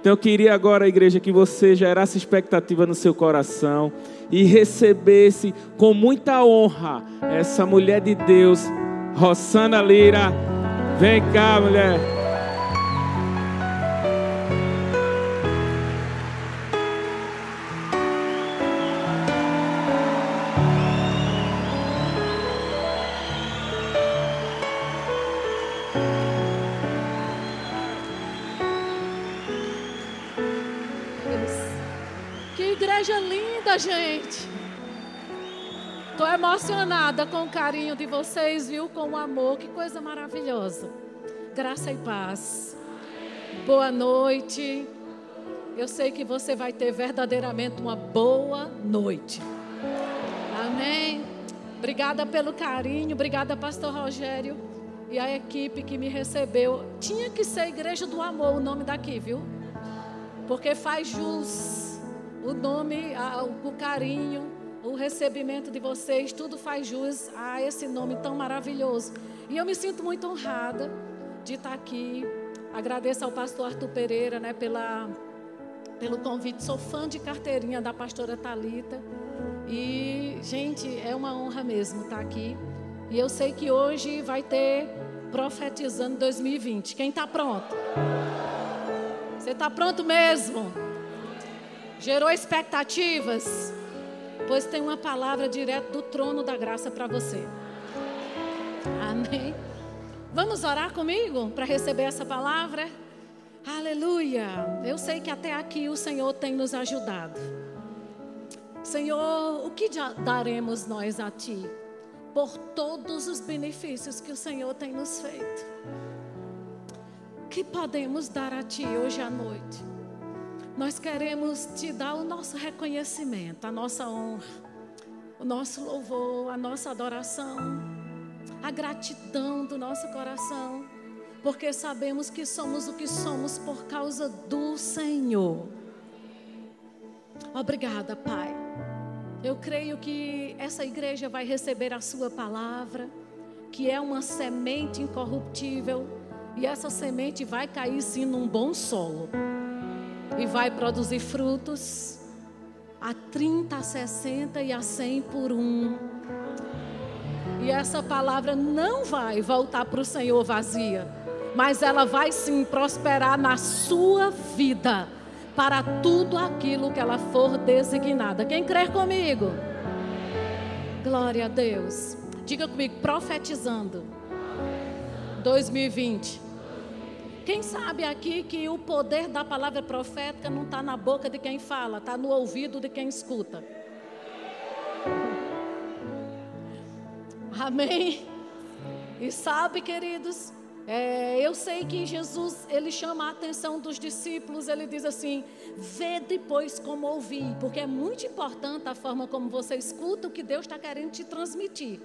Então eu queria agora, igreja, que você gerasse expectativa no seu coração e recebesse com muita honra essa mulher de Deus, Rosana Lira. Vem cá, mulher. Emocionada com o carinho de vocês, viu? Com o amor, que coisa maravilhosa. Graça e paz. Boa noite. Eu sei que você vai ter verdadeiramente uma boa noite. Amém. Obrigada pelo carinho, obrigada, Pastor Rogério e a equipe que me recebeu. Tinha que ser Igreja do Amor o nome daqui, viu? Porque faz jus o nome, o carinho, o recebimento de vocês, tudo faz jus a esse nome tão maravilhoso. E eu me sinto muito honrada de estar aqui. Agradeço ao pastor Arthur Pereira, né, pela, pelo convite. Sou fã de carteirinha da pastora Talita. E, gente, é uma honra mesmo estar aqui. E eu sei que hoje vai ter profetizando 2020. Quem está pronto? Você está pronto mesmo? Gerou expectativas? Pois tem uma palavra direto do trono da graça para você. Amém. Vamos orar comigo para receber essa palavra? Aleluia. Eu sei que até aqui o Senhor tem nos ajudado. Senhor, o que daremos nós a Ti por todos os benefícios que o Senhor tem nos feito? O que podemos dar a Ti hoje à noite? Nós queremos te dar o nosso reconhecimento, a nossa honra, o nosso louvor, a nossa adoração, a gratidão do nosso coração, porque sabemos que somos o que somos por causa do Senhor. Obrigada, Pai. Eu creio que essa igreja vai receber a Sua palavra, que é uma semente incorruptível, e essa semente vai cair sim num bom solo e vai produzir frutos a 30, a 60 e a 100 por um. E essa palavra não vai voltar para o Senhor vazia, mas ela vai sim prosperar na sua vida para tudo aquilo que ela for designada. Quem crer comigo? Glória a Deus. Diga comigo, profetizando. 2020 quem sabe aqui que o poder da palavra profética não está na boca de quem fala, está no ouvido de quem escuta. Amém? E sabe, queridos, é, eu sei que Jesus, ele chama a atenção dos discípulos, ele diz assim: vê depois como ouvir, porque é muito importante a forma como você escuta o que Deus está querendo te transmitir.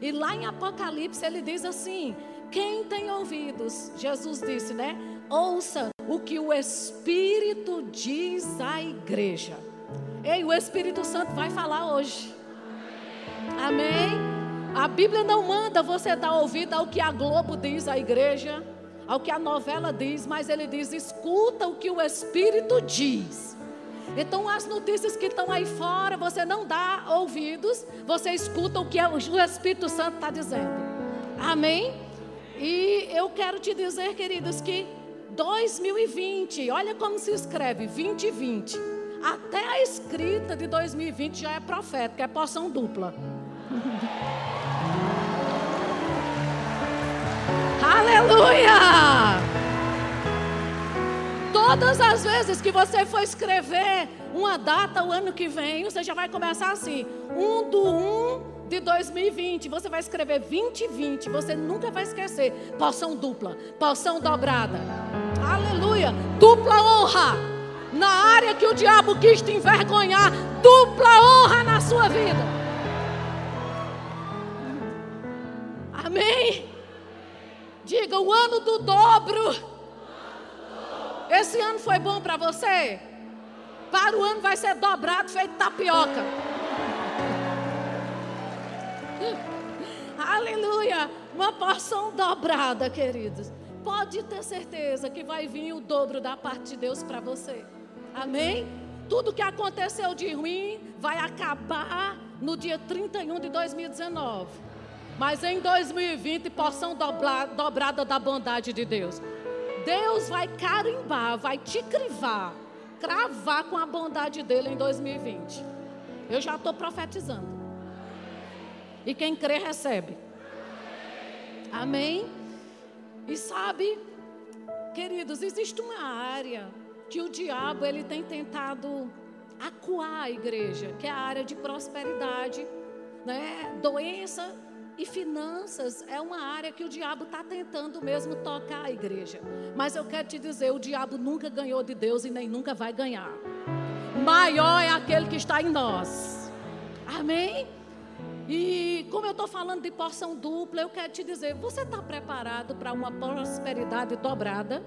E lá em Apocalipse ele diz assim: quem tem ouvidos, Jesus disse, né? Ouça o que o Espírito diz à igreja. Ei, o Espírito Santo vai falar hoje. Amém? A Bíblia não manda você dar ouvido ao que a Globo diz à igreja, ao que a novela diz, mas ele diz: escuta o que o Espírito diz. Então, as notícias que estão aí fora, você não dá ouvidos, você escuta o que o Espírito Santo está dizendo. Amém? E eu quero te dizer, queridos, que 2020, olha como se escreve, 2020. Até a escrita de 2020 já é profética, é poção dupla. Aleluia! Todas as vezes que você for escrever uma data o ano que vem, você já vai começar assim: 1 do 1 de 2020, você vai escrever 2020, você nunca vai esquecer. Poção dupla, poção dobrada. Aleluia! Dupla honra. Na área que o diabo quis te envergonhar, dupla honra na sua vida. Amém? Diga o ano do dobro. Esse ano foi bom para você? Para o ano vai ser dobrado, feito tapioca. Aleluia! Uma porção dobrada, queridos. pode ter certeza que vai vir o dobro da parte de Deus para você. Amém? Tudo que aconteceu de ruim vai acabar no dia 31 de 2019. Mas em 2020, porção dobrada da bondade de Deus. Deus vai carimbar, vai te crivar, cravar com a bondade dele em 2020. Eu já estou profetizando. E quem crê, recebe. Amém? E sabe, queridos, existe uma área que o diabo ele tem tentado acuar a igreja, que é a área de prosperidade, né? Doença e finanças é uma área que o diabo está tentando mesmo tocar a igreja. Mas eu quero te dizer, o diabo nunca ganhou de Deus e nem nunca vai ganhar. Maior é aquele que está em nós. Amém? E como eu estou falando de porção dupla, eu quero te dizer: você está preparado para uma prosperidade dobrada?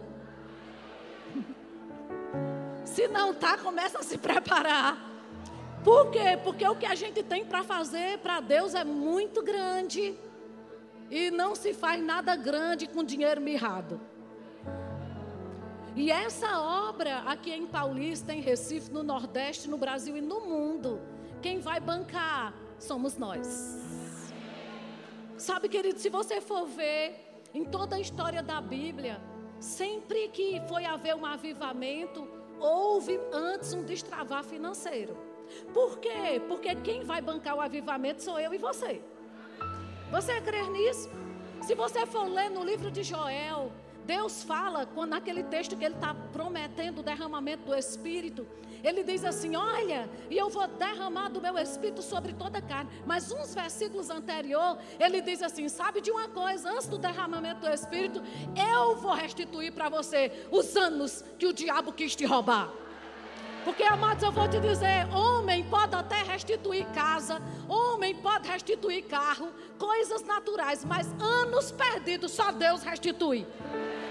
Se não está, começa a se preparar. Por quê? Porque o que a gente tem para fazer para Deus é muito grande. E não se faz nada grande com dinheiro mirrado. E essa obra aqui em Paulista, em Recife, no Nordeste, no Brasil e no mundo, quem vai bancar somos nós. Sabe, querido, se você for ver em toda a história da Bíblia, sempre que foi haver um avivamento, houve antes um destravar financeiro. Por quê? Porque quem vai bancar o avivamento sou eu e você. Você crê nisso? Se você for ler no livro de Joel, Deus fala, quando naquele texto que ele está prometendo o derramamento do Espírito, ele diz assim: Olha, e eu vou derramar do meu Espírito sobre toda a carne. Mas uns versículos anterior, ele diz assim: Sabe de uma coisa, antes do derramamento do Espírito, eu vou restituir para você os anos que o diabo quis te roubar. Porque, amados, eu vou te dizer: homem pode até restituir casa, homem pode restituir carro, coisas naturais, mas anos perdidos só Deus restitui.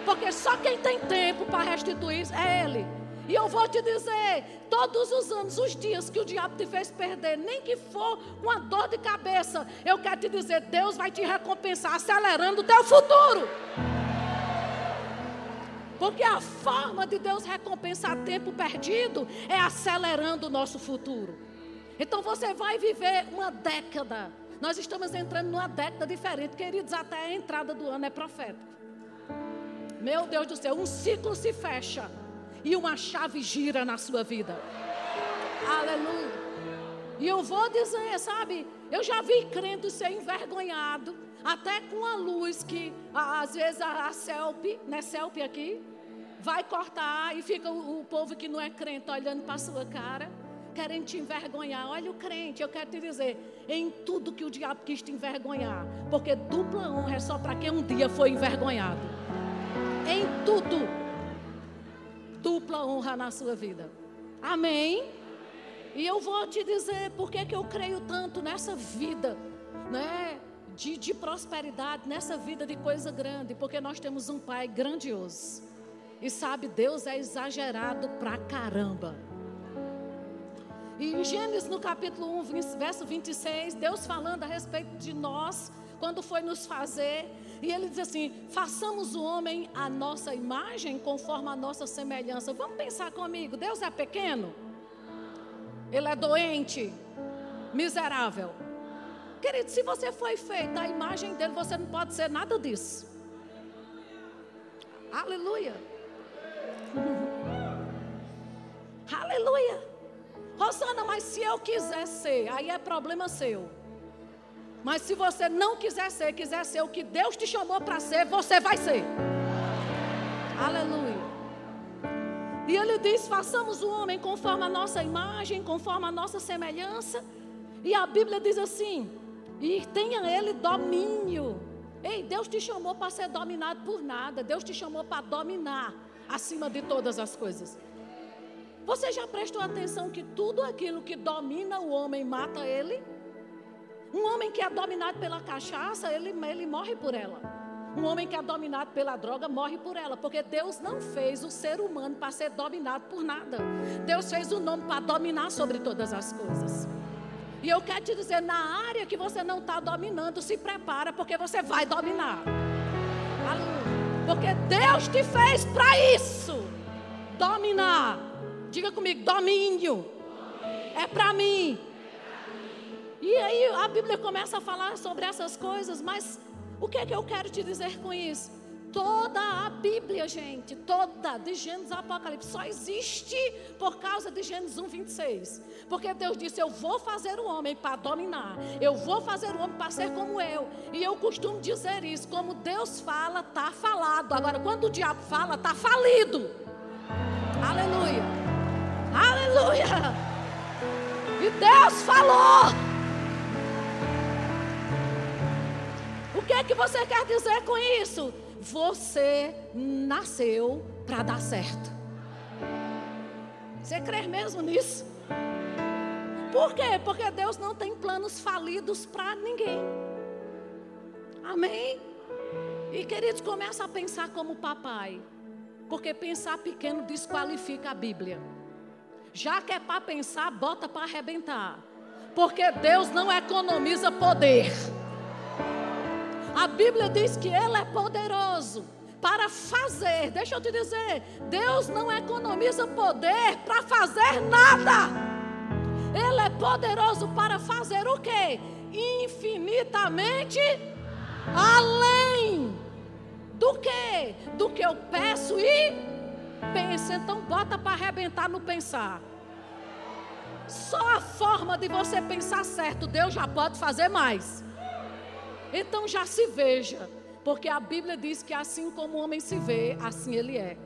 Porque só quem tem tempo para restituir é Ele. E eu vou te dizer, todos os anos, os dias que o diabo te fez perder, nem que for uma dor de cabeça, eu quero te dizer, Deus vai te recompensar acelerando o teu futuro. Porque a forma de Deus recompensar tempo perdido é acelerando o nosso futuro. Então você vai viver uma década. Nós estamos entrando numa década diferente, queridos, até a entrada do ano é profético. Meu Deus do céu, um ciclo se fecha e uma chave gira na sua vida. Aleluia. E eu vou dizer, sabe, eu já vi crente ser envergonhado, até com a luz que às vezes a, a né, selfie aqui, vai cortar e fica o, o povo que não é crente olhando para sua cara, querendo te envergonhar. Olha o crente, eu quero te dizer, em tudo que o diabo quis te envergonhar, porque dupla honra é só para quem um dia foi envergonhado em tudo. Dupla honra na sua vida. Amém? E eu vou te dizer por que eu creio tanto nessa vida, né? De, de prosperidade, nessa vida de coisa grande, porque nós temos um Pai grandioso. E sabe, Deus é exagerado pra caramba. E em Gênesis no capítulo 1, verso 26, Deus falando a respeito de nós, quando foi nos fazer, e ele diz assim: façamos o homem a nossa imagem, conforme a nossa semelhança. Vamos pensar comigo: Deus é pequeno? Ele é doente? Miserável? Querido, se você foi feito a imagem dele, você não pode ser nada disso. Aleluia. Aleluia. Rosana, mas se eu quiser ser, aí é problema seu. Mas se você não quiser ser, quiser ser o que Deus te chamou para ser, você vai ser. Aleluia. E ele diz: façamos o homem conforme a nossa imagem, conforme a nossa semelhança. E a Bíblia diz assim: e tenha ele domínio. Ei, Deus te chamou para ser dominado por nada. Deus te chamou para dominar acima de todas as coisas. Você já prestou atenção que tudo aquilo que domina o homem mata ele? Um homem que é dominado pela cachaça, ele, ele morre por ela. Um homem que é dominado pela droga morre por ela, porque Deus não fez o ser humano para ser dominado por nada. Deus fez o nome para dominar sobre todas as coisas. E eu quero te dizer, na área que você não está dominando, se prepara, porque você vai dominar. Porque Deus te fez para isso. Dominar. Diga comigo, domínio. É para mim. E aí a Bíblia começa a falar sobre essas coisas, mas o que é que eu quero te dizer com isso? Toda a Bíblia, gente, toda, de Gênesis a Apocalipse, só existe por causa de Gênesis 1, 26. Porque Deus disse: Eu vou fazer o homem para dominar, eu vou fazer o homem para ser como eu. E eu costumo dizer isso: como Deus fala, está falado. Agora, quando o diabo fala, está falido. Aleluia, aleluia. E Deus falou. O que é que você quer dizer com isso? Você nasceu para dar certo. Você crê mesmo nisso? Por quê? Porque Deus não tem planos falidos para ninguém. Amém? E queridos, começa a pensar como papai. Porque pensar pequeno desqualifica a Bíblia. Já que é para pensar, bota para arrebentar. Porque Deus não economiza poder. A Bíblia diz que Ele é poderoso para fazer. Deixa eu te dizer, Deus não economiza poder para fazer nada. Ele é poderoso para fazer o quê? Infinitamente além do que? Do que eu peço e penso. Então bota para arrebentar no pensar. Só a forma de você pensar certo, Deus já pode fazer mais. Então já se veja, porque a Bíblia diz que assim como o homem se vê, assim ele é.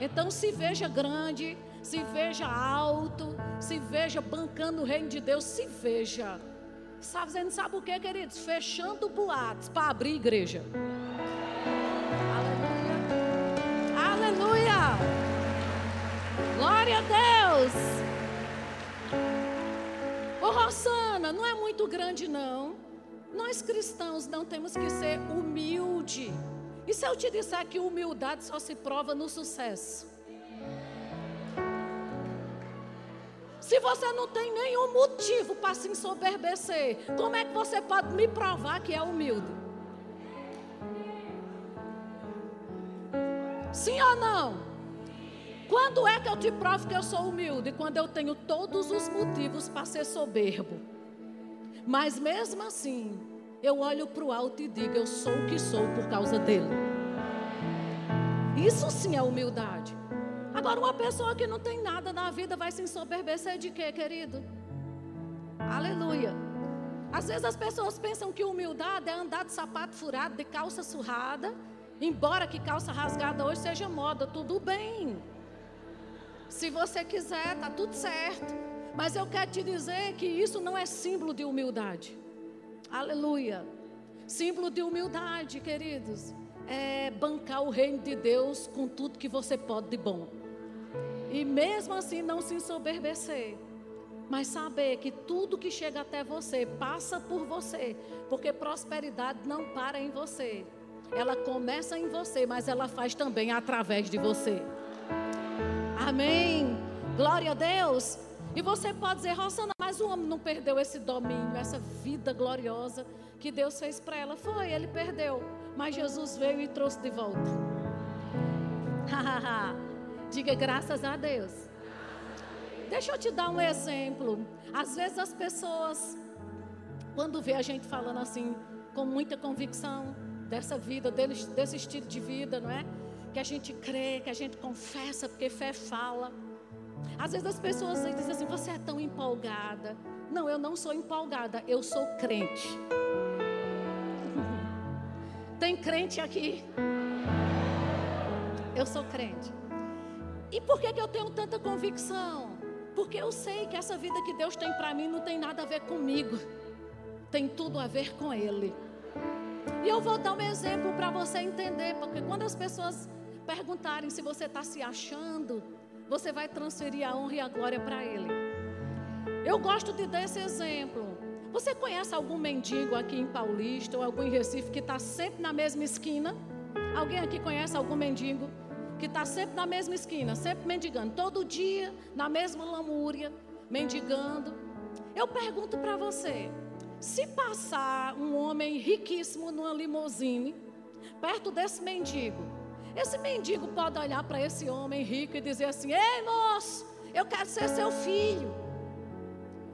Então se veja grande, se veja alto, se veja bancando o reino de Deus, se veja. Está fazendo, sabe o que, queridos? Fechando boatos para abrir igreja. Aleluia. Aleluia. Glória a Deus. Ô Rosana, não é muito grande não. Nós cristãos não temos que ser humilde. E se eu te disser que humildade só se prova no sucesso? Se você não tem nenhum motivo para se ensoberbecer, como é que você pode me provar que é humilde? Sim ou não? Quando é que eu te provo que eu sou humilde? Quando eu tenho todos os motivos para ser soberbo. Mas mesmo assim, eu olho para o alto e digo: Eu sou o que sou por causa dele. Isso sim é humildade. Agora, uma pessoa que não tem nada na vida vai se ensoberbecer de quê, querido? Aleluia. Às vezes as pessoas pensam que humildade é andar de sapato furado, de calça surrada. Embora que calça rasgada hoje seja moda, tudo bem. Se você quiser, tá tudo certo. Mas eu quero te dizer que isso não é símbolo de humildade. Aleluia. Símbolo de humildade, queridos, é bancar o reino de Deus com tudo que você pode de bom. E mesmo assim não se ensoberbecer. Mas saber que tudo que chega até você passa por você, porque prosperidade não para em você. Ela começa em você, mas ela faz também através de você. Amém. Glória a Deus. E você pode dizer, Rosana, mas o homem não perdeu esse domínio, essa vida gloriosa que Deus fez para ela. Foi, ele perdeu. Mas Jesus veio e trouxe de volta. Diga graças a Deus. Deixa eu te dar um exemplo. Às vezes as pessoas, quando vê a gente falando assim, com muita convicção dessa vida, desse estilo de vida, não é? Que a gente crê, que a gente confessa, porque fé fala. Às vezes as pessoas dizem assim: você é tão empolgada. Não, eu não sou empolgada, eu sou crente. Tem crente aqui? Eu sou crente. E por que, que eu tenho tanta convicção? Porque eu sei que essa vida que Deus tem para mim não tem nada a ver comigo, tem tudo a ver com Ele. E eu vou dar um exemplo para você entender, porque quando as pessoas perguntarem se você está se achando, você vai transferir a honra e a glória para Ele. Eu gosto de dar esse exemplo. Você conhece algum mendigo aqui em Paulista ou algum em Recife que está sempre na mesma esquina? Alguém aqui conhece algum mendigo que está sempre na mesma esquina, sempre mendigando, todo dia na mesma lamúria, mendigando? Eu pergunto para você: se passar um homem riquíssimo numa limousine, perto desse mendigo. Esse mendigo pode olhar para esse homem rico e dizer assim: Ei, moço, eu quero ser seu filho.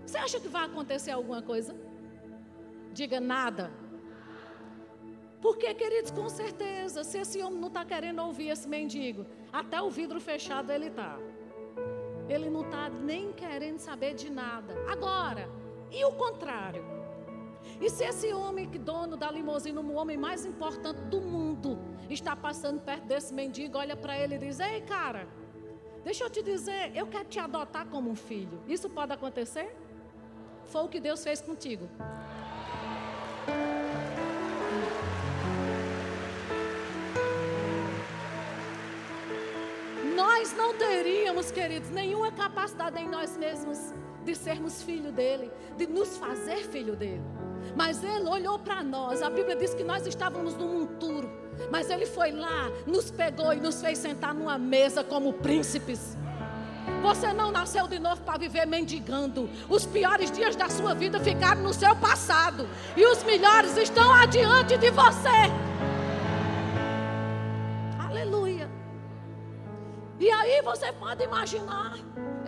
Você acha que vai acontecer alguma coisa? Diga nada. Porque, queridos, com certeza, se esse homem não está querendo ouvir esse mendigo, até o vidro fechado ele está. Ele não está nem querendo saber de nada. Agora, e o contrário? E se esse homem, dono da limusine, o homem mais importante do mundo, está passando perto desse mendigo, olha para ele e diz: Ei, cara, deixa eu te dizer, eu quero te adotar como um filho. Isso pode acontecer? Foi o que Deus fez contigo. Nós não teríamos, queridos, nenhuma capacidade em nós mesmos de sermos filho dele, de nos fazer filho dele. Mas ele olhou para nós. A Bíblia diz que nós estávamos num monturo. Mas ele foi lá, nos pegou e nos fez sentar numa mesa como príncipes. Você não nasceu de novo para viver mendigando. Os piores dias da sua vida ficaram no seu passado. E os melhores estão adiante de você. E aí você pode imaginar,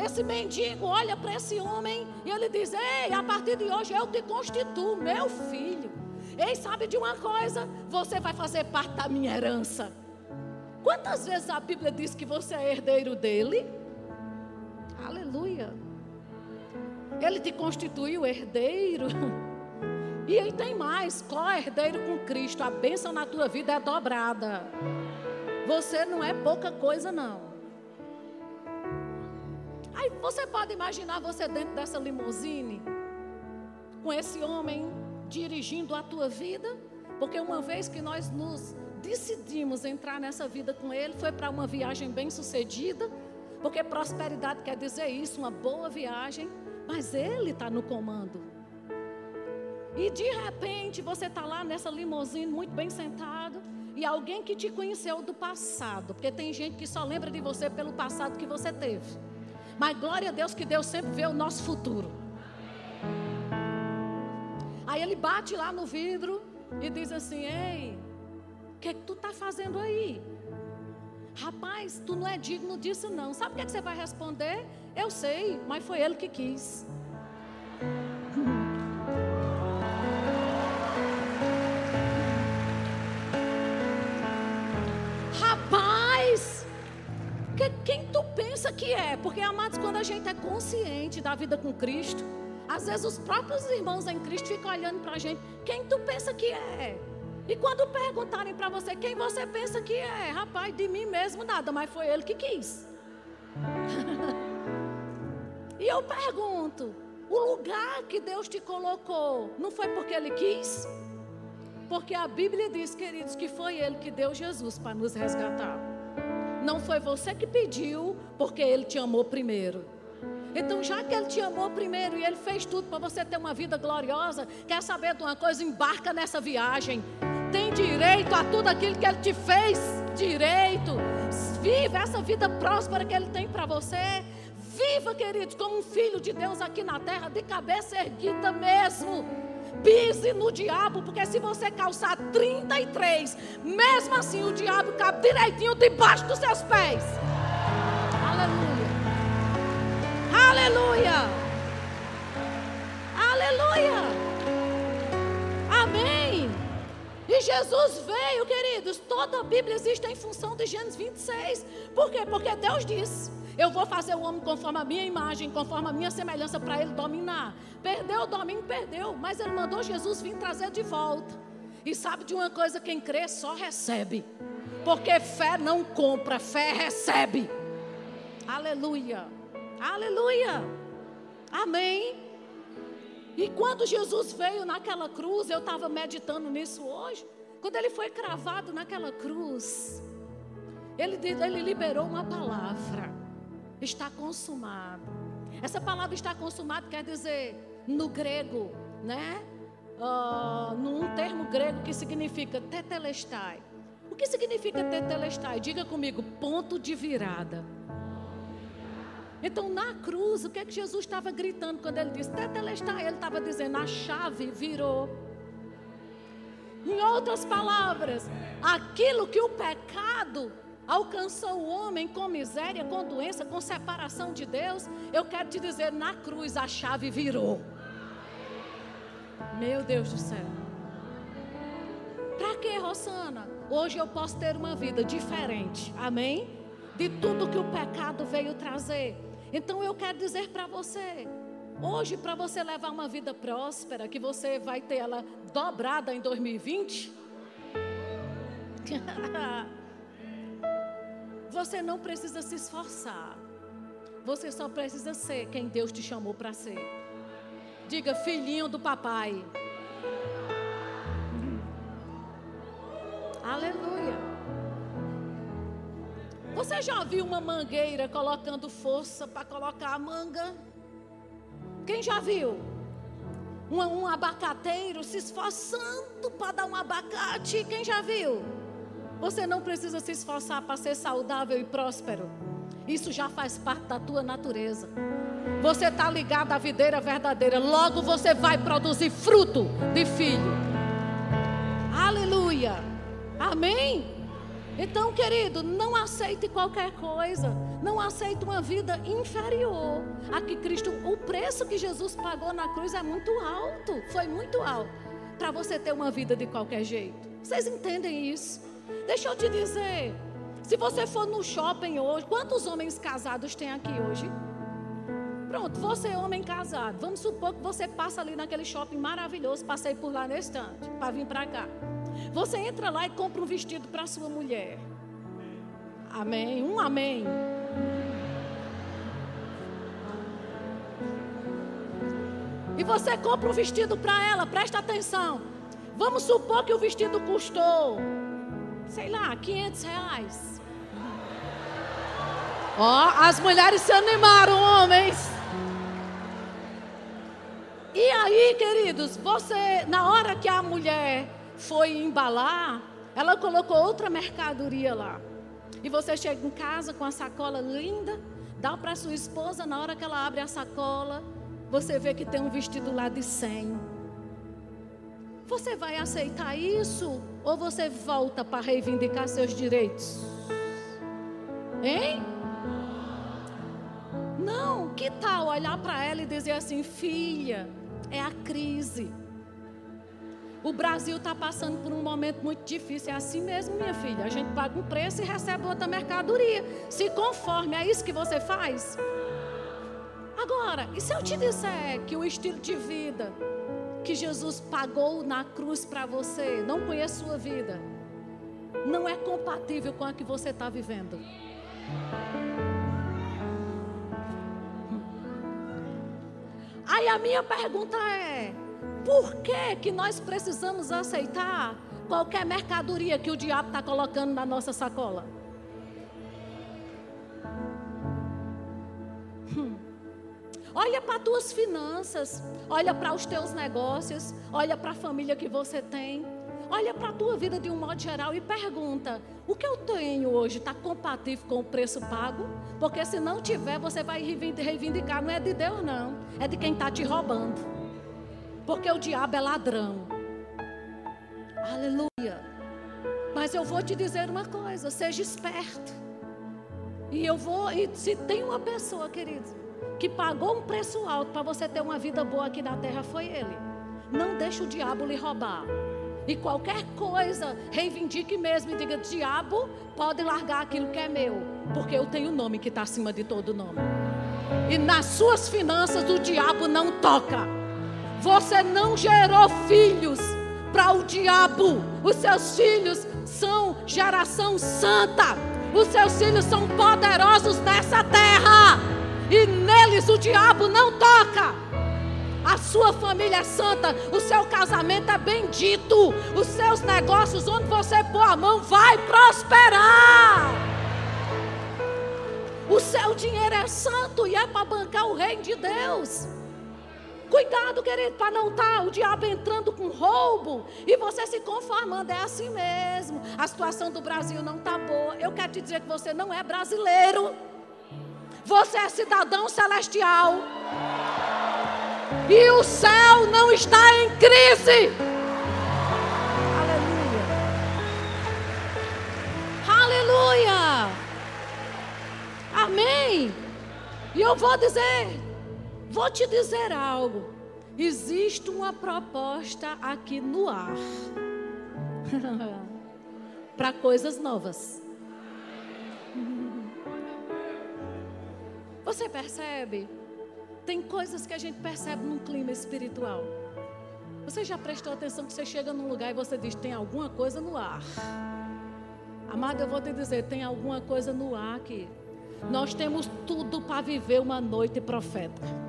esse mendigo olha para esse homem e ele diz: Ei, a partir de hoje eu te constituo meu filho. Ei, sabe de uma coisa? Você vai fazer parte da minha herança. Quantas vezes a Bíblia diz que você é herdeiro dele? Aleluia. Ele te constituiu herdeiro. E aí tem mais, co-herdeiro com Cristo. A bênção na tua vida é dobrada. Você não é pouca coisa, não. Aí você pode imaginar você dentro dessa limusine, com esse homem dirigindo a tua vida, porque uma vez que nós nos decidimos entrar nessa vida com ele, foi para uma viagem bem sucedida, porque prosperidade quer dizer isso, uma boa viagem, mas ele está no comando. E de repente você está lá nessa limusine, muito bem sentado, e alguém que te conheceu do passado, porque tem gente que só lembra de você pelo passado que você teve. Mas glória a Deus que Deus sempre vê o nosso futuro. Aí ele bate lá no vidro e diz assim: Ei, o que, é que tu está fazendo aí? Rapaz, tu não é digno disso, não. Sabe o que, é que você vai responder? Eu sei, mas foi ele que quis. quem tu pensa que é? Porque, amados, quando a gente é consciente da vida com Cristo, às vezes os próprios irmãos em Cristo ficam olhando para a gente, quem tu pensa que é? E quando perguntarem para você quem você pensa que é, rapaz, de mim mesmo nada, mas foi ele que quis. e eu pergunto: o lugar que Deus te colocou, não foi porque ele quis? Porque a Bíblia diz, queridos, que foi ele que deu Jesus para nos resgatar. Não foi você que pediu, porque Ele te amou primeiro. Então, já que Ele te amou primeiro e Ele fez tudo para você ter uma vida gloriosa, quer saber de uma coisa? Embarca nessa viagem. Tem direito a tudo aquilo que Ele te fez direito. Viva essa vida próspera que Ele tem para você. Viva, queridos, como um filho de Deus aqui na terra, de cabeça erguida mesmo pise no diabo, porque se você calçar 33, mesmo assim o diabo cabe direitinho debaixo dos seus pés. Aleluia. Aleluia. Amém. E Jesus veio, queridos. Toda a Bíblia existe em função de Gênesis 26. Por quê? Porque Deus disse. Eu vou fazer o homem conforme a minha imagem, conforme a minha semelhança, para ele dominar. Perdeu o domínio, perdeu. Mas ele mandou Jesus vir trazer de volta. E sabe de uma coisa: quem crê só recebe. Porque fé não compra, fé recebe. Aleluia. Aleluia. Amém. E quando Jesus veio naquela cruz, eu estava meditando nisso hoje. Quando ele foi cravado naquela cruz, ele, ele liberou uma palavra está consumado. Essa palavra está consumado quer dizer, no grego, né? Uh, num termo grego que significa tetelestai. O que significa tetelestai? Diga comigo, ponto de virada. Então, na cruz, o que é que Jesus estava gritando quando ele disse tetelestai? Ele estava dizendo, a chave virou. Em outras palavras, aquilo que o pecado alcançou o homem com miséria, com doença, com separação de Deus, eu quero te dizer, na cruz a chave virou. Meu Deus do céu. Para que, Rosana? Hoje eu posso ter uma vida diferente. Amém? De tudo que o pecado veio trazer. Então eu quero dizer para você, hoje para você levar uma vida próspera, que você vai ter ela dobrada em 2020, Você não precisa se esforçar. Você só precisa ser quem Deus te chamou para ser. Diga, filhinho do papai. Aleluia. Você já viu uma mangueira colocando força para colocar a manga? Quem já viu? Um, um abacateiro se esforçando para dar um abacate. Quem já viu? Você não precisa se esforçar para ser saudável e próspero. Isso já faz parte da tua natureza. Você está ligado à videira verdadeira. Logo você vai produzir fruto de filho. Aleluia. Amém? Então, querido, não aceite qualquer coisa. Não aceite uma vida inferior a que Cristo. O preço que Jesus pagou na cruz é muito alto. Foi muito alto. Para você ter uma vida de qualquer jeito. Vocês entendem isso? Deixa eu te dizer. Se você for no shopping hoje, quantos homens casados tem aqui hoje? Pronto, você é homem casado. Vamos supor que você passa ali naquele shopping maravilhoso, passei por lá nesse instante, para vir para cá. Você entra lá e compra um vestido para sua mulher. Amém? Um amém. E você compra um vestido para ela, presta atenção. Vamos supor que o vestido custou sei lá, 500 reais. Ó, oh, as mulheres se animaram, homens. E aí, queridos, você, na hora que a mulher foi embalar, ela colocou outra mercadoria lá. E você chega em casa com a sacola linda, dá para sua esposa, na hora que ela abre a sacola, você vê que tem um vestido lá de 100. Você vai aceitar isso ou você volta para reivindicar seus direitos? Hein? Não, que tal olhar para ela e dizer assim, filha, é a crise. O Brasil está passando por um momento muito difícil. É assim mesmo, minha filha. A gente paga um preço e recebe outra mercadoria. Se conforme, é isso que você faz? Agora, e se eu te disser que o estilo de vida que Jesus pagou na cruz para você não conhece sua vida, não é compatível com a que você está vivendo. Aí a minha pergunta é: por que que nós precisamos aceitar qualquer mercadoria que o diabo está colocando na nossa sacola? Olha para as tuas finanças, olha para os teus negócios, olha para a família que você tem, olha para a tua vida de um modo geral e pergunta: o que eu tenho hoje está compatível com o preço pago? Porque se não tiver, você vai reivindicar, não é de Deus, não, é de quem está te roubando. Porque o diabo é ladrão. Aleluia. Mas eu vou te dizer uma coisa: seja esperto. E eu vou, e se tem uma pessoa, querido, que pagou um preço alto para você ter uma vida boa aqui na terra foi Ele. Não deixe o diabo lhe roubar. E qualquer coisa, reivindique mesmo e diga: diabo, pode largar aquilo que é meu, porque eu tenho o nome que está acima de todo nome. E nas suas finanças o diabo não toca. Você não gerou filhos para o diabo. Os seus filhos são geração santa. Os seus filhos são poderosos nessa terra e neles o diabo não toca. A sua família é santa, o seu casamento é bendito, os seus negócios, onde você pôr a mão, vai prosperar. O seu dinheiro é santo e é para bancar o reino de Deus. Cuidado, querido, para não estar tá o diabo entrando com roubo e você se conformando. É assim mesmo. A situação do Brasil não está boa. Eu quero te dizer que você não é brasileiro. Você é cidadão celestial. E o céu não está em crise. Aleluia. Aleluia! Amém! E eu vou dizer, vou te dizer algo. Existe uma proposta aqui no ar para coisas novas. Você percebe? Tem coisas que a gente percebe num clima espiritual. Você já prestou atenção que você chega num lugar e você diz: tem alguma coisa no ar. Amado, eu vou te dizer: tem alguma coisa no ar aqui. Nós temos tudo para viver uma noite profética.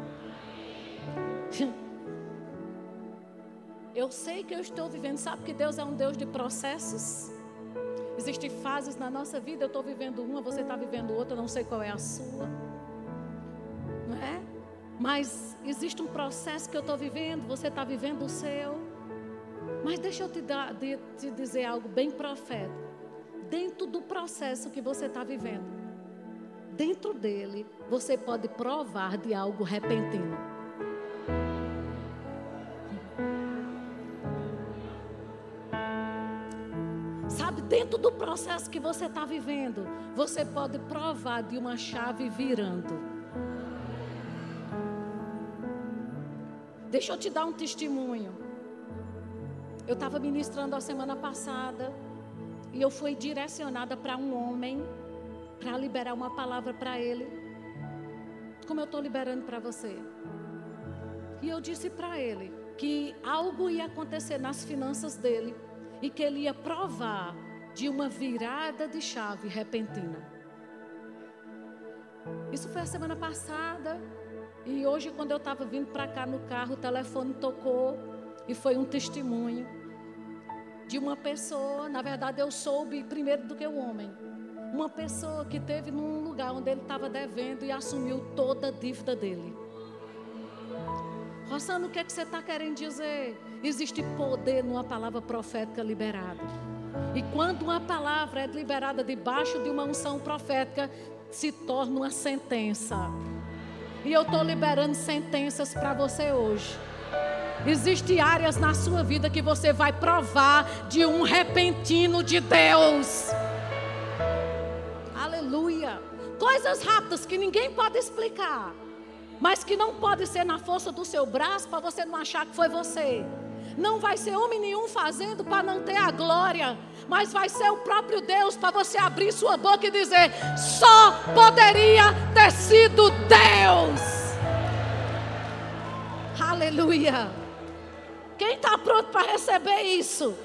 Eu sei que eu estou vivendo, sabe que Deus é um Deus de processos? Existem fases na nossa vida, eu estou vivendo uma, você está vivendo outra, não sei qual é a sua. Não é? Mas existe um processo que eu estou vivendo, você está vivendo o seu. Mas deixa eu te, dar, de, te dizer algo bem profético. Dentro do processo que você está vivendo, dentro dele, você pode provar de algo repentino. Dentro do processo que você está vivendo, você pode provar de uma chave virando. Deixa eu te dar um testemunho. Eu estava ministrando a semana passada e eu fui direcionada para um homem para liberar uma palavra para ele, como eu estou liberando para você. E eu disse para ele que algo ia acontecer nas finanças dele e que ele ia provar de uma virada de chave repentina. Isso foi a semana passada. E hoje, quando eu estava vindo para cá no carro, o telefone tocou e foi um testemunho de uma pessoa. Na verdade, eu soube primeiro do que o homem. Uma pessoa que teve num lugar onde ele estava devendo e assumiu toda a dívida dele. Rossano, o que, é que você está querendo dizer? Existe poder numa palavra profética liberada. E quando uma palavra é liberada debaixo de uma unção profética, se torna uma sentença. E eu estou liberando sentenças para você hoje. Existem áreas na sua vida que você vai provar de um repentino de Deus. Aleluia. Coisas rápidas que ninguém pode explicar, mas que não pode ser na força do seu braço para você não achar que foi você. Não vai ser homem nenhum fazendo para não ter a glória, mas vai ser o próprio Deus para você abrir sua boca e dizer: só poderia ter sido Deus. Aleluia. Quem está pronto para receber isso?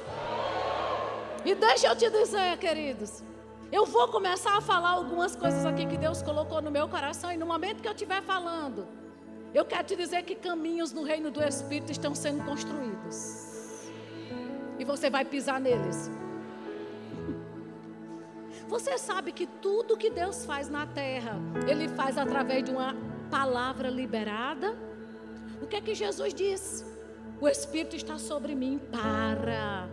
E deixa eu te dizer, queridos. Eu vou começar a falar algumas coisas aqui que Deus colocou no meu coração. E no momento que eu estiver falando, eu quero te dizer que caminhos no reino do Espírito estão sendo construídos. E você vai pisar neles. Você sabe que tudo que Deus faz na terra, Ele faz através de uma palavra liberada. O que é que Jesus diz? O Espírito está sobre mim para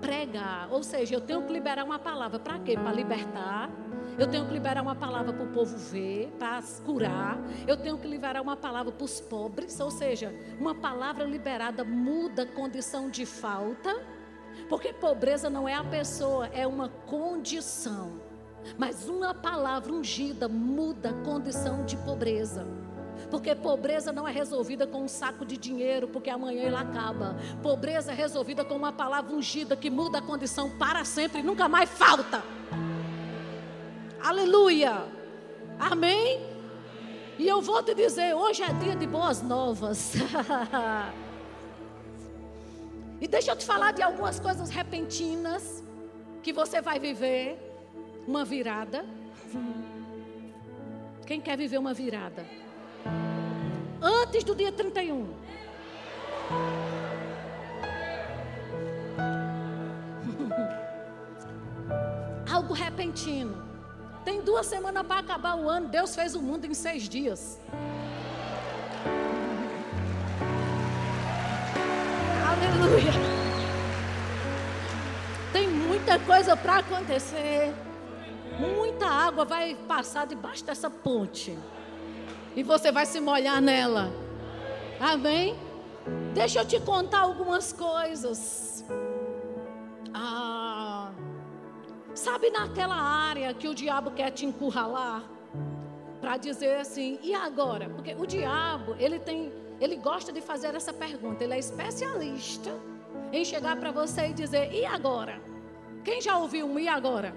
pregar. Ou seja, eu tenho que liberar uma palavra. Para quê? Para libertar eu tenho que liberar uma palavra para o povo ver, para curar. Eu tenho que liberar uma palavra para os pobres. Ou seja, uma palavra liberada muda a condição de falta. Porque pobreza não é a pessoa, é uma condição. Mas uma palavra ungida muda a condição de pobreza. Porque pobreza não é resolvida com um saco de dinheiro, porque amanhã ele acaba. Pobreza é resolvida com uma palavra ungida que muda a condição para sempre e nunca mais falta. Aleluia. Amém? E eu vou te dizer, hoje é dia de boas novas. e deixa eu te falar de algumas coisas repentinas que você vai viver. Uma virada. Quem quer viver uma virada? Antes do dia 31. Algo repentino. Tem duas semanas para acabar o ano. Deus fez o mundo em seis dias. Aleluia. Tem muita coisa para acontecer. Muita água vai passar debaixo dessa ponte. E você vai se molhar nela. Amém? Deixa eu te contar algumas coisas. Ah Sabe naquela área que o diabo quer te encurralar? Para dizer assim, e agora? Porque o diabo, ele tem, ele gosta de fazer essa pergunta, ele é especialista em chegar para você e dizer, e agora? Quem já ouviu um e agora?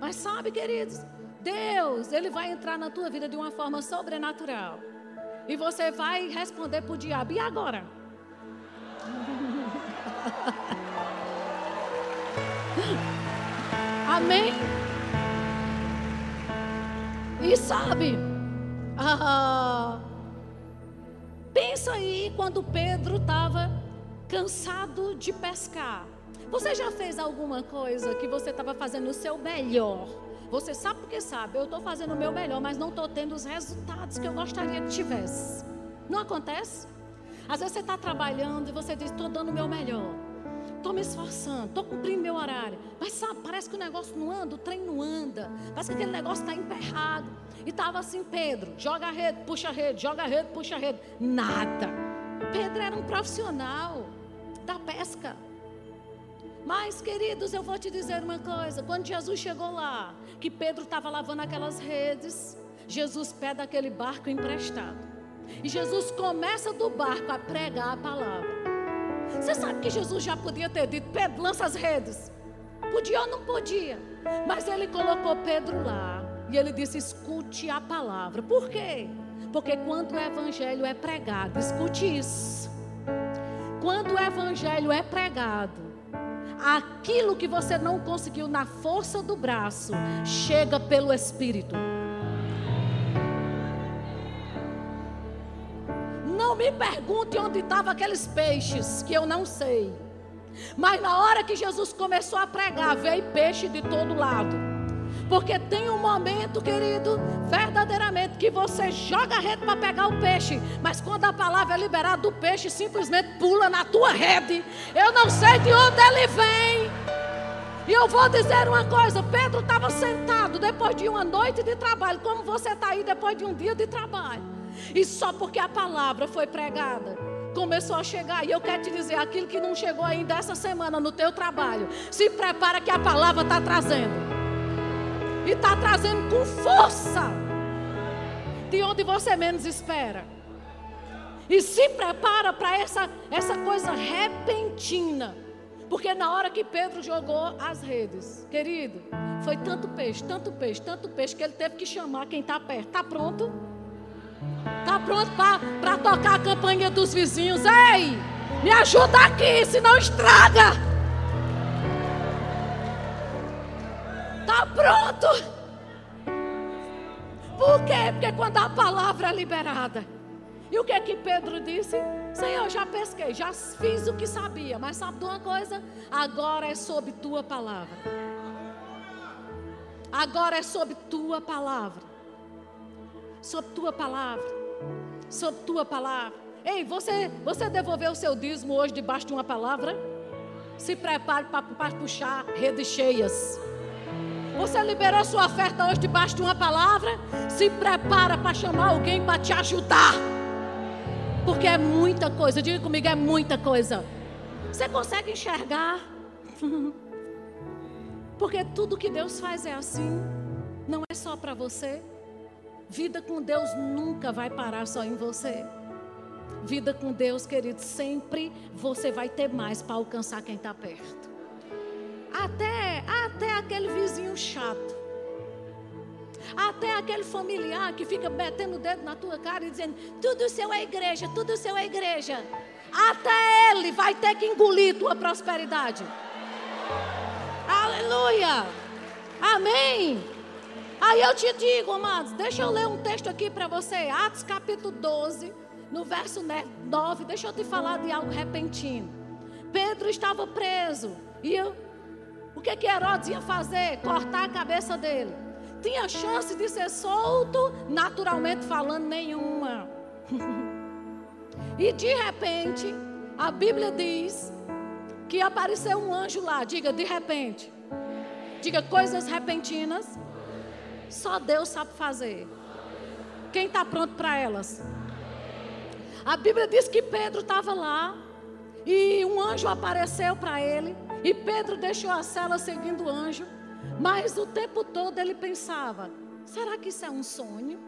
Mas sabe, queridos, Deus, ele vai entrar na tua vida de uma forma sobrenatural. E você vai responder para o diabo, e agora? Amém? E sabe, ah, pensa aí quando Pedro estava cansado de pescar. Você já fez alguma coisa que você estava fazendo o seu melhor? Você sabe porque sabe, eu estou fazendo o meu melhor, mas não estou tendo os resultados que eu gostaria que tivesse. Não acontece? Às vezes você está trabalhando e você diz, estou dando o meu melhor. Estou me esforçando, estou cumprindo meu horário. Mas sabe, parece que o negócio não anda, o trem não anda. Parece que aquele negócio está emperrado. E estava assim, Pedro, joga a rede, puxa a rede, joga a rede, puxa a rede. Nada. Pedro era um profissional da pesca. Mas, queridos, eu vou te dizer uma coisa: quando Jesus chegou lá, que Pedro estava lavando aquelas redes, Jesus pede aquele barco emprestado. E Jesus começa do barco a pregar a palavra. Você sabe que Jesus já podia ter dito: Pedro, lança as redes. Podia ou não podia. Mas ele colocou Pedro lá. E ele disse: escute a palavra. Por quê? Porque quando o evangelho é pregado, escute isso. Quando o evangelho é pregado, aquilo que você não conseguiu na força do braço, chega pelo Espírito. Me pergunte onde estavam aqueles peixes, que eu não sei. Mas na hora que Jesus começou a pregar, veio peixe de todo lado. Porque tem um momento, querido, verdadeiramente, que você joga a rede para pegar o peixe. Mas quando a palavra é liberada, o peixe simplesmente pula na tua rede. Eu não sei de onde ele vem. E eu vou dizer uma coisa: Pedro estava sentado depois de uma noite de trabalho, como você está aí depois de um dia de trabalho. E só porque a palavra foi pregada, começou a chegar. E eu quero te dizer: aquilo que não chegou ainda essa semana no teu trabalho, se prepara que a palavra está trazendo. E está trazendo com força. De onde você menos espera. E se prepara para essa, essa coisa repentina. Porque na hora que Pedro jogou as redes, querido, foi tanto peixe, tanto peixe, tanto peixe, que ele teve que chamar quem está perto. Está pronto? Está pronto para tocar a campanha dos vizinhos? Ei, me ajuda aqui, senão estraga. Está pronto? Por quê? Porque quando a palavra é liberada. E o que é que Pedro disse? Senhor, já pesquei, já fiz o que sabia, mas sabe de uma coisa? Agora é sob tua palavra. Agora é sob tua palavra. Sob tua palavra. Sob tua palavra. Ei, você, você devolveu o seu dízimo hoje debaixo de uma palavra? Se prepare para puxar redes cheias. Você liberou sua oferta hoje debaixo de uma palavra? Se prepara para chamar alguém para te ajudar. Porque é muita coisa. Diga comigo, é muita coisa. Você consegue enxergar? Porque tudo que Deus faz é assim. Não é só para você. Vida com Deus nunca vai parar só em você. Vida com Deus, querido, sempre você vai ter mais para alcançar quem está perto. Até, até aquele vizinho chato. Até aquele familiar que fica metendo o dedo na tua cara e dizendo: tudo seu é igreja, tudo seu é igreja. Até ele vai ter que engolir tua prosperidade. Aleluia. Amém. Aí eu te digo, amados, deixa eu ler um texto aqui para você. Atos capítulo 12, no verso 9. Deixa eu te falar de algo repentino. Pedro estava preso. E eu, o que, que Herodes ia fazer? Cortar a cabeça dele. Tinha chance de ser solto, naturalmente falando, nenhuma. e de repente, a Bíblia diz que apareceu um anjo lá. Diga, de repente. Diga, coisas repentinas. Só Deus sabe fazer. Quem está pronto para elas? A Bíblia diz que Pedro estava lá. E um anjo apareceu para ele E Pedro deixou a cela seguindo o anjo. Mas o tempo todo ele pensava: será que isso é um sonho?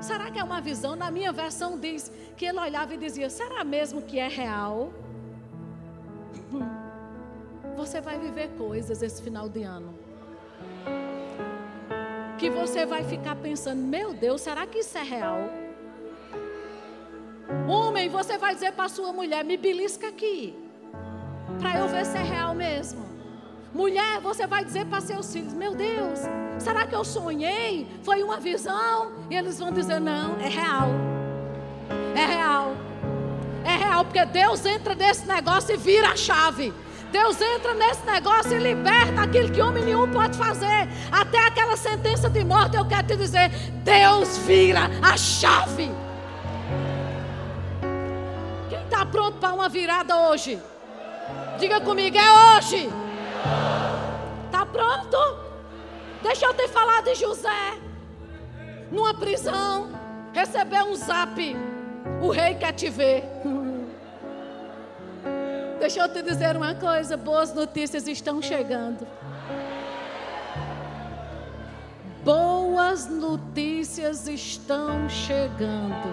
Será que é uma visão? Na minha versão diz que ele olhava e dizia: será mesmo que é real? Você vai viver coisas esse final de ano. Que você vai ficar pensando: meu Deus, será que isso é real? Homem, você vai dizer para sua mulher: me belisca aqui, para eu ver se é real mesmo. Mulher, você vai dizer para seus filhos: Meu Deus, será que eu sonhei? Foi uma visão? E eles vão dizer: Não, é real. É real. É real, porque Deus entra nesse negócio e vira a chave. Deus entra nesse negócio e liberta aquilo que homem nenhum pode fazer. Até aquela sentença de morte, eu quero te dizer: Deus vira a chave. Quem está pronto para uma virada hoje? Diga comigo, é hoje. Está pronto? Deixa eu te falar de José. Numa prisão, recebeu um zap. O rei quer te ver. Deixa eu te dizer uma coisa: boas notícias estão chegando. Boas notícias estão chegando.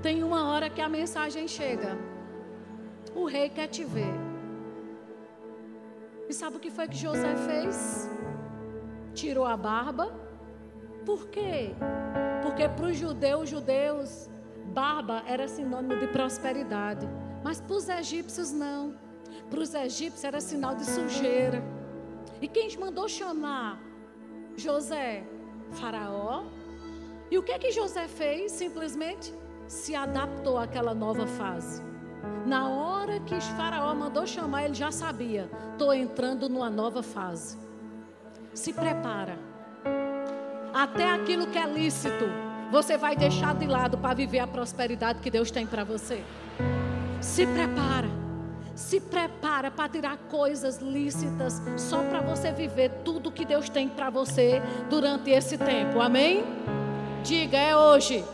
Tem uma hora que a mensagem chega. O rei quer te ver. E sabe o que foi que José fez? Tirou a barba. Por quê? Porque para os judeus, judeus, barba era sinônimo de prosperidade. Mas para os egípcios não. Para os egípcios era sinal de sujeira. E quem mandou chamar José? Faraó. E o que é que José fez? Simplesmente se adaptou àquela nova fase. Na hora que Faraó mandou chamar, ele já sabia: estou entrando numa nova fase. Se prepara. Até aquilo que é lícito, você vai deixar de lado para viver a prosperidade que Deus tem para você. Se prepara. Se prepara para tirar coisas lícitas só para você viver tudo que Deus tem para você durante esse tempo. Amém? Diga, é hoje.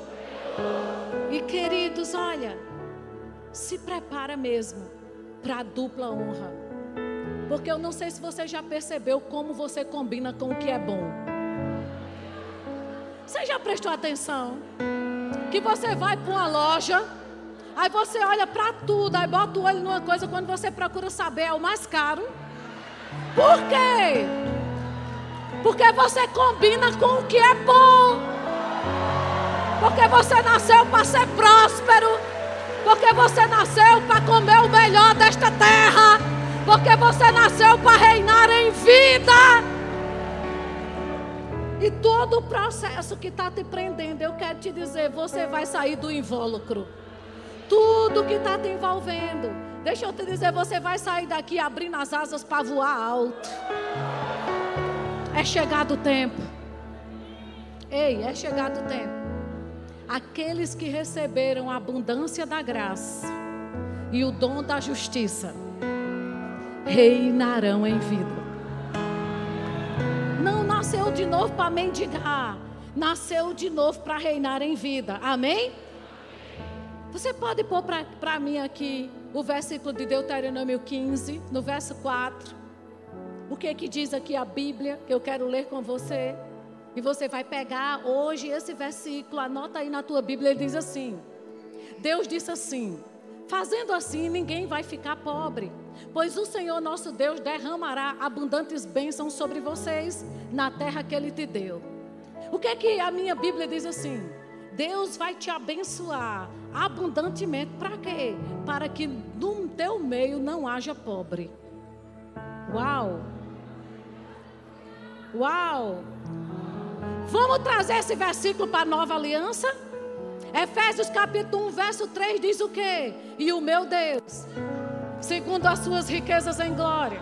E queridos, olha, se prepara mesmo para a dupla honra. Porque eu não sei se você já percebeu como você combina com o que é bom. Você já prestou atenção? Que você vai para uma loja, aí você olha para tudo, aí bota o olho numa coisa, quando você procura saber é o mais caro. Por quê? Porque você combina com o que é bom. Porque você nasceu para ser próspero. Porque você nasceu para comer o melhor desta terra. Porque você nasceu para reinar em vida. E todo o processo que está te prendendo, eu quero te dizer, você vai sair do invólucro. Tudo que está te envolvendo. Deixa eu te dizer, você vai sair daqui abrindo as asas para voar alto. É chegado o tempo. Ei, é chegado o tempo aqueles que receberam a abundância da graça e o dom da justiça reinarão em vida. Nasceu de novo para mendigar, nasceu de novo para reinar em vida. Amém? Você pode pôr para mim aqui o versículo de Deuteronômio 15, no verso 4. O que que diz aqui a Bíblia que eu quero ler com você? E você vai pegar hoje esse versículo, anota aí na tua Bíblia, ele diz assim: Deus disse assim: Fazendo assim, ninguém vai ficar pobre, pois o Senhor nosso Deus derramará abundantes bênçãos sobre vocês na terra que ele te deu. O que é que a minha Bíblia diz assim? Deus vai te abençoar abundantemente para quê? Para que no teu meio não haja pobre. Uau! Uau! Vamos trazer esse versículo para a nova aliança? Efésios capítulo 1, verso 3 diz o quê? E o meu Deus, segundo as suas riquezas em glória.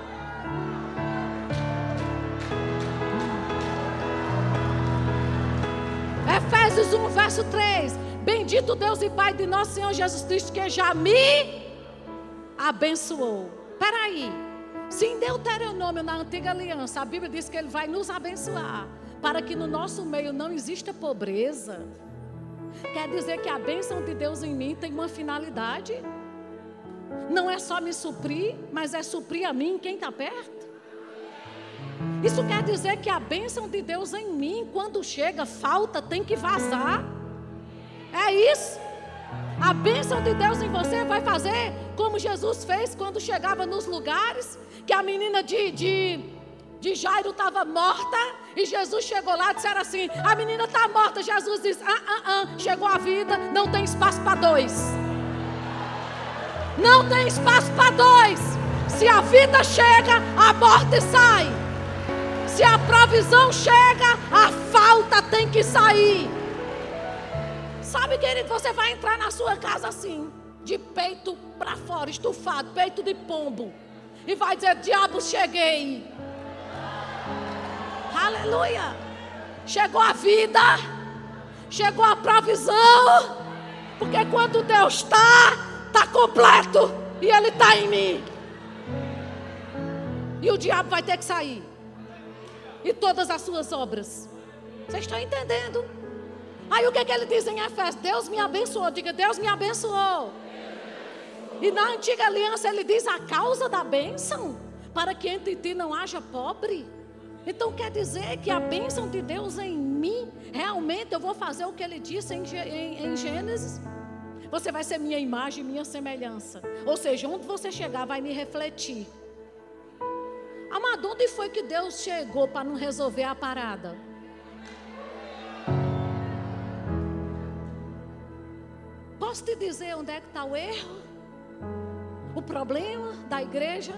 Efésios 1, verso 3. Bendito Deus e Pai de nosso Senhor Jesus Cristo, que já me abençoou. Peraí. Se em Deuteronômio, na antiga aliança, a Bíblia diz que Ele vai nos abençoar para que no nosso meio não exista pobreza. Quer dizer que a bênção de Deus em mim tem uma finalidade. Não é só me suprir, mas é suprir a mim quem está perto. Isso quer dizer que a bênção de Deus em mim, quando chega, falta, tem que vazar. É isso. A bênção de Deus em você vai fazer como Jesus fez quando chegava nos lugares que a menina de, de, de Jairo estava morta e Jesus chegou lá e disseram assim: a menina está morta. Jesus disse: ah, ah, ah, chegou a vida, não tem espaço para dois. Não tem espaço para dois. Se a vida chega, a morte sai. Se a provisão chega, a falta tem que sair. Sabe, querido, você vai entrar na sua casa assim, de peito para fora, estufado, peito de pombo. E vai dizer: Diabo, cheguei. Aleluia. Chegou a vida. Chegou a provisão. Porque quando Deus está, está completo e Ele está em mim. E o diabo vai ter que sair. E todas as suas obras. Vocês estão entendendo? Aí o que, é que ele diz em Efésios? Deus me abençoou. Diga, Deus me abençoou. E na antiga aliança ele diz a causa da bênção. Para que entre ti não haja pobre. Então quer dizer que a bênção de Deus em mim, realmente eu vou fazer o que ele disse em, em, em Gênesis. Você vai ser minha imagem, minha semelhança. Ou seja, onde você chegar vai me refletir. Amado, onde foi que Deus chegou para não resolver a parada? Posso te dizer onde é que está o erro? O problema da igreja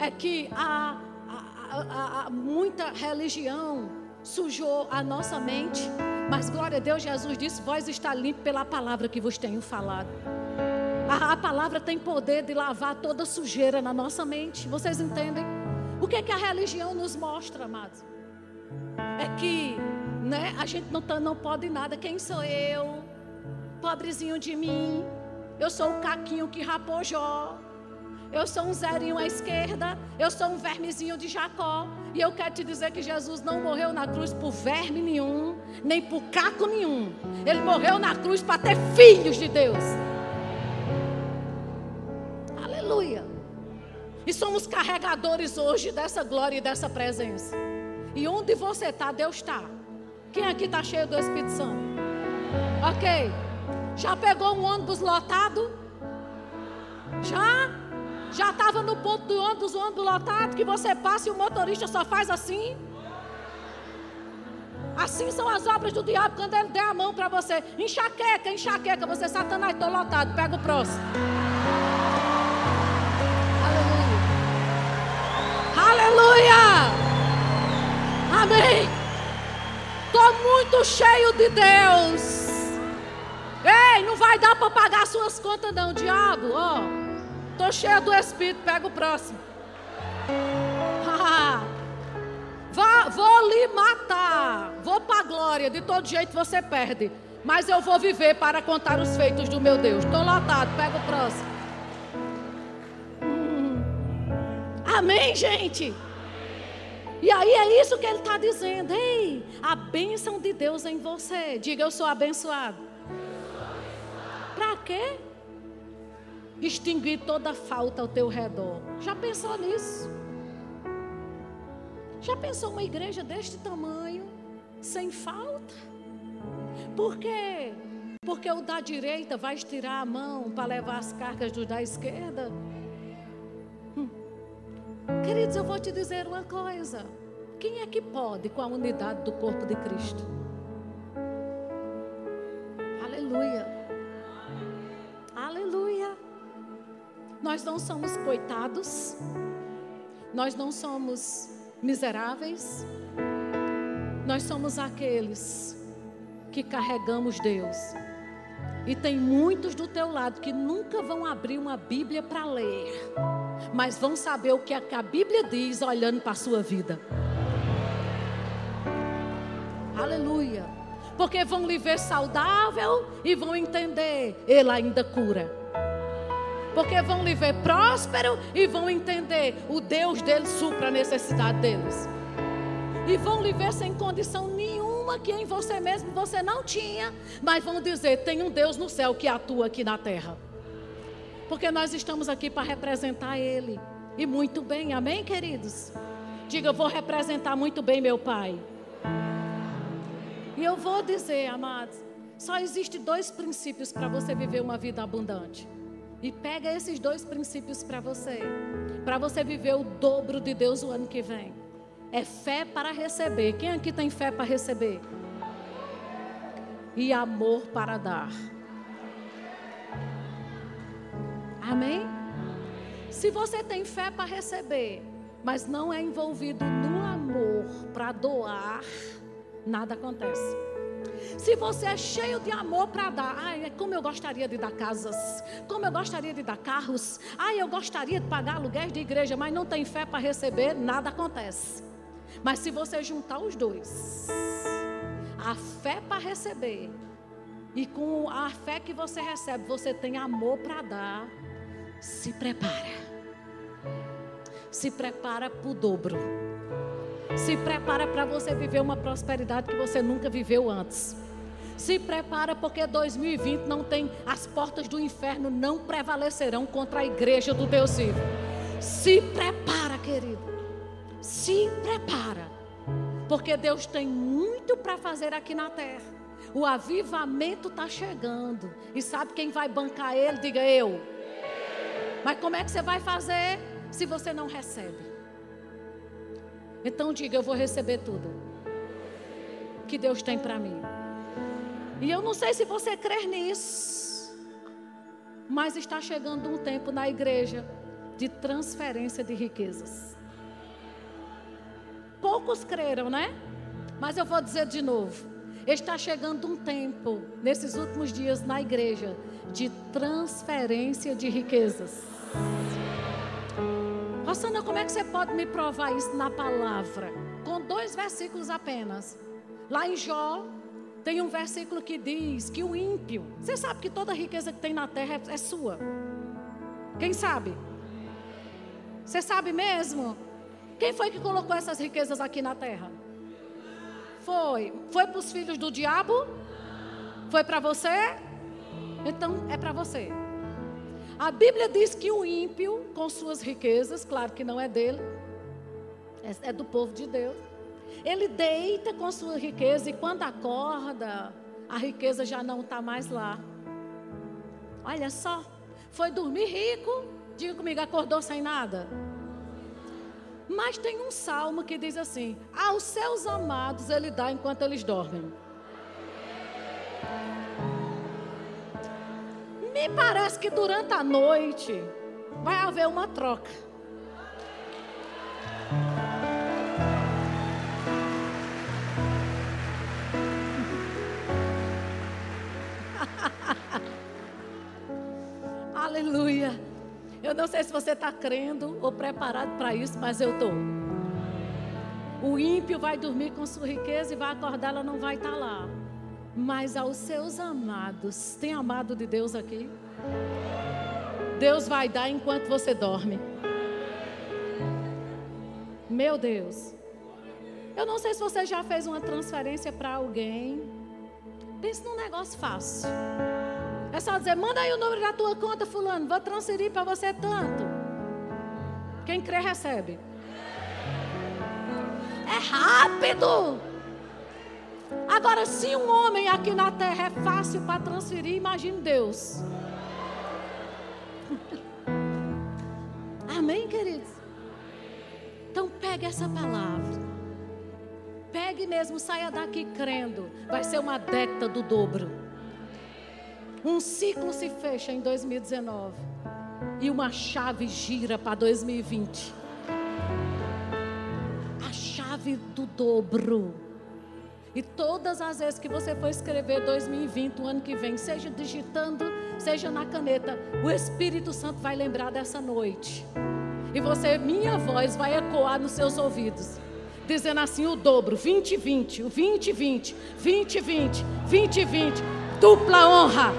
é que a, a, a, a muita religião sujou a nossa mente mas glória a Deus, Jesus disse: Vós está limpo pela palavra que vos tenho falado. A, a, palavra tem poder de lavar toda sujeira na nossa mente. Vocês entendem? O que é que a religião nos mostra, amados? É que né, a gente não, tá, não pode nada. Quem sou eu? Pobrezinho de mim. Eu sou o caquinho que rapojó. Eu sou um zerinho à esquerda. Eu sou um vermezinho de Jacó. E eu quero te dizer que Jesus não morreu na cruz por verme nenhum, nem por caco nenhum. Ele morreu na cruz para ter filhos de Deus. Aleluia. E somos carregadores hoje dessa glória e dessa presença. E onde você está, Deus está. Quem aqui está cheio do Espírito Santo? Ok. Já pegou um ônibus lotado? Já? Já estava no ponto do ônibus, o ônibus lotado, que você passa e o motorista só faz assim. Assim são as obras do diabo quando ele der a mão para você. Enxaqueca, enxaqueca. Você, Satanás, estou lotado. Pega o próximo. Aleluia. Aleluia. Amém. Estou muito cheio de Deus. Ei, não vai dar para pagar suas contas, não, diabo. Ó. Oh. Estou cheia do Espírito, pega o próximo. Vá, vou lhe matar. Vou para a glória. De todo jeito você perde. Mas eu vou viver para contar os feitos do meu Deus. Estou lotado, pega o próximo. Hum. Amém, gente? E aí é isso que ele está dizendo. Ei, a bênção de Deus em você. Diga, eu sou abençoado. Para quê? Extinguir toda falta ao teu redor. Já pensou nisso? Já pensou uma igreja deste tamanho, sem falta? Por quê? Porque o da direita vai estirar a mão para levar as cargas do da esquerda? Hum. Queridos, eu vou te dizer uma coisa. Quem é que pode com a unidade do corpo de Cristo? Nós não somos coitados, nós não somos miseráveis, nós somos aqueles que carregamos Deus. E tem muitos do teu lado que nunca vão abrir uma Bíblia para ler, mas vão saber o que a Bíblia diz olhando para a sua vida. Aleluia. Porque vão lhe ver saudável e vão entender, Ele ainda cura. Porque vão lhe ver próspero e vão entender o Deus deles supra a necessidade deles. E vão lhe ver sem condição nenhuma que em você mesmo você não tinha, mas vão dizer: tem um Deus no céu que atua aqui na terra. Porque nós estamos aqui para representar Ele. E muito bem, amém, queridos? Diga, eu vou representar muito bem meu Pai. E eu vou dizer, amados, só existe dois princípios para você viver uma vida abundante. E pega esses dois princípios para você, para você viver o dobro de Deus o ano que vem. É fé para receber. Quem aqui tem fé para receber? E amor para dar. Amém? Se você tem fé para receber, mas não é envolvido no amor para doar, nada acontece. Se você é cheio de amor para dar, ai, é como eu gostaria de dar casas, como eu gostaria de dar carros, ai, eu gostaria de pagar aluguéis de igreja, mas não tem fé para receber, nada acontece. Mas se você juntar os dois, a fé para receber e com a fé que você recebe, você tem amor para dar, se prepara. Se prepara para o dobro. Se prepara para você viver uma prosperidade que você nunca viveu antes. Se prepara porque 2020 não tem as portas do inferno não prevalecerão contra a igreja do Deus vivo. Se prepara, querido. Se prepara. Porque Deus tem muito para fazer aqui na terra. O avivamento está chegando. E sabe quem vai bancar ele? Diga eu. Mas como é que você vai fazer se você não recebe? Então diga: Eu vou receber tudo que Deus tem para mim. E eu não sei se você crê nisso, mas está chegando um tempo na igreja de transferência de riquezas. Poucos creram, né? Mas eu vou dizer de novo: está chegando um tempo, nesses últimos dias, na igreja, de transferência de riquezas. Rosana, como é que você pode me provar isso na palavra? Com dois versículos apenas. Lá em Jó, tem um versículo que diz que o ímpio, você sabe que toda riqueza que tem na terra é, é sua. Quem sabe? Você sabe mesmo? Quem foi que colocou essas riquezas aqui na terra? Foi. Foi para os filhos do diabo? Foi para você? Então é para você. A Bíblia diz que o ímpio, com suas riquezas, claro que não é dele, é, é do povo de Deus. Ele deita com sua riqueza e quando acorda, a riqueza já não está mais lá. Olha só, foi dormir rico, diga comigo, acordou sem nada. Mas tem um salmo que diz assim: Aos seus amados ele dá enquanto eles dormem. Me parece que durante a noite vai haver uma troca. Aleluia. Eu não sei se você está crendo ou preparado para isso, mas eu estou. O ímpio vai dormir com sua riqueza e vai acordar, ela não vai estar tá lá mas aos seus amados. Tem amado de Deus aqui? Deus vai dar enquanto você dorme. Meu Deus. Eu não sei se você já fez uma transferência para alguém. Pense num negócio fácil. É só dizer: manda aí o número da tua conta, Fulano. Vou transferir para você tanto. Quem crê, recebe. É rápido. Agora, se um homem aqui na terra é fácil para transferir, imagine Deus. Amém, queridos? Então pegue essa palavra. Pegue mesmo, saia daqui crendo. Vai ser uma década do dobro. Um ciclo se fecha em 2019. E uma chave gira para 2020. A chave do dobro. E todas as vezes que você for escrever 2020, o ano que vem, seja digitando, seja na caneta, o Espírito Santo vai lembrar dessa noite. E você, minha voz vai ecoar nos seus ouvidos, dizendo assim: o dobro, 2020, o 2020, 2020, 2020, dupla honra,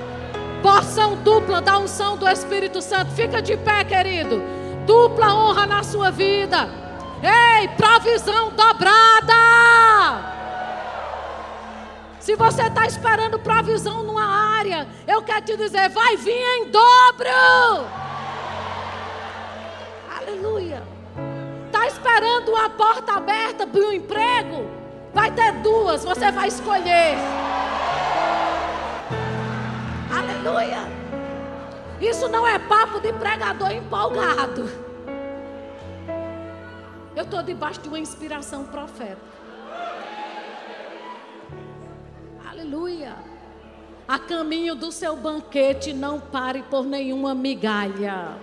porção dupla da unção do Espírito Santo. Fica de pé, querido. Dupla honra na sua vida. Ei, provisão dobrada. Se você está esperando provisão numa área, eu quero te dizer, vai vir em dobro. Aleluia. Está esperando uma porta aberta para um emprego? Vai ter duas, você vai escolher. Aleluia. Isso não é papo de pregador empolgado. Eu estou debaixo de uma inspiração profética. Aleluia. A caminho do seu banquete, não pare por nenhuma migalha.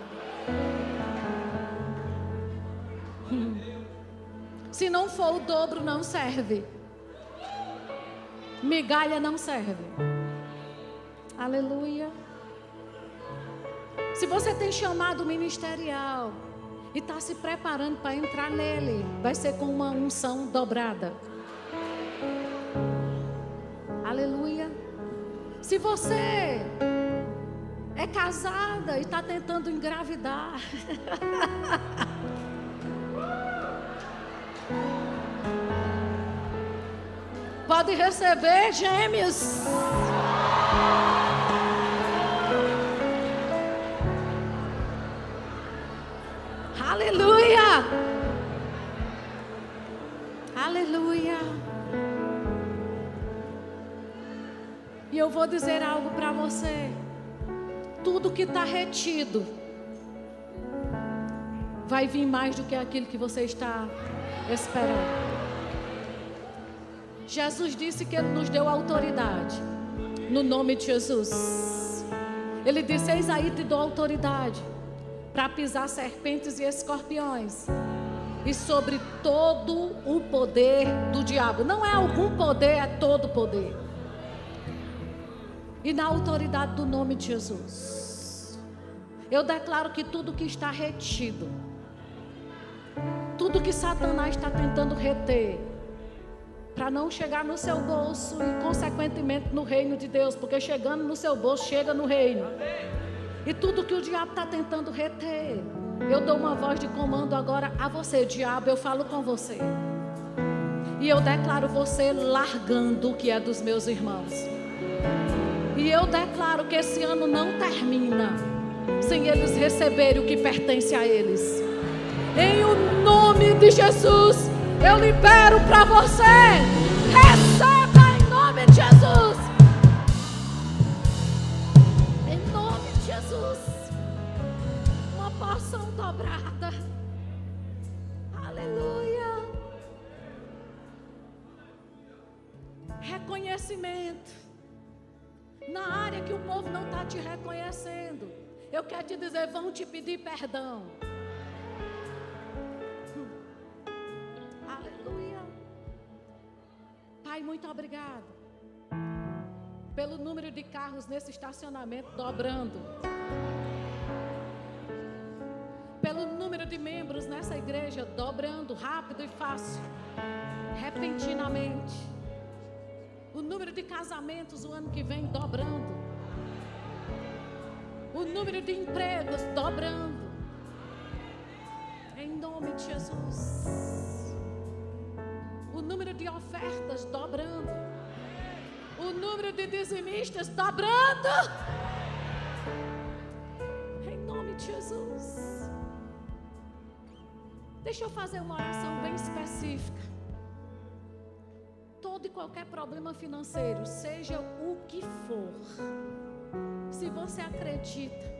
Se não for o dobro, não serve. Migalha não serve. Aleluia. Se você tem chamado ministerial e está se preparando para entrar nele, vai ser com uma unção dobrada. Se você é casada e está tentando engravidar, pode receber gêmeos. Aleluia! Eu vou dizer algo para você. Tudo que está retido vai vir mais do que aquilo que você está esperando. Jesus disse que Ele nos deu autoridade. No nome de Jesus. Ele disse: Eis aí te dou autoridade para pisar serpentes e escorpiões. E sobre todo o poder do diabo. Não é algum poder, é todo poder. E na autoridade do nome de Jesus. Eu declaro que tudo que está retido, tudo que Satanás está tentando reter, para não chegar no seu bolso e, consequentemente, no reino de Deus, porque chegando no seu bolso, chega no reino. E tudo que o diabo está tentando reter, eu dou uma voz de comando agora a você, diabo, eu falo com você. E eu declaro você largando o que é dos meus irmãos. E eu declaro que esse ano não termina sem eles receberem o que pertence a eles. Em o nome de Jesus, eu libero para você. Receba dizer, vão te pedir perdão. Aleluia. Pai, muito obrigado. Pelo número de carros nesse estacionamento dobrando. Pelo número de membros nessa igreja dobrando rápido e fácil. Repentinamente o número de casamentos o ano que vem dobrando. O número de empregos dobrando. Em nome de Jesus. O número de ofertas dobrando. O número de dizimistas dobrando. Em nome de Jesus. Deixa eu fazer uma oração bem específica todo e qualquer problema financeiro, seja o que for, se você acredita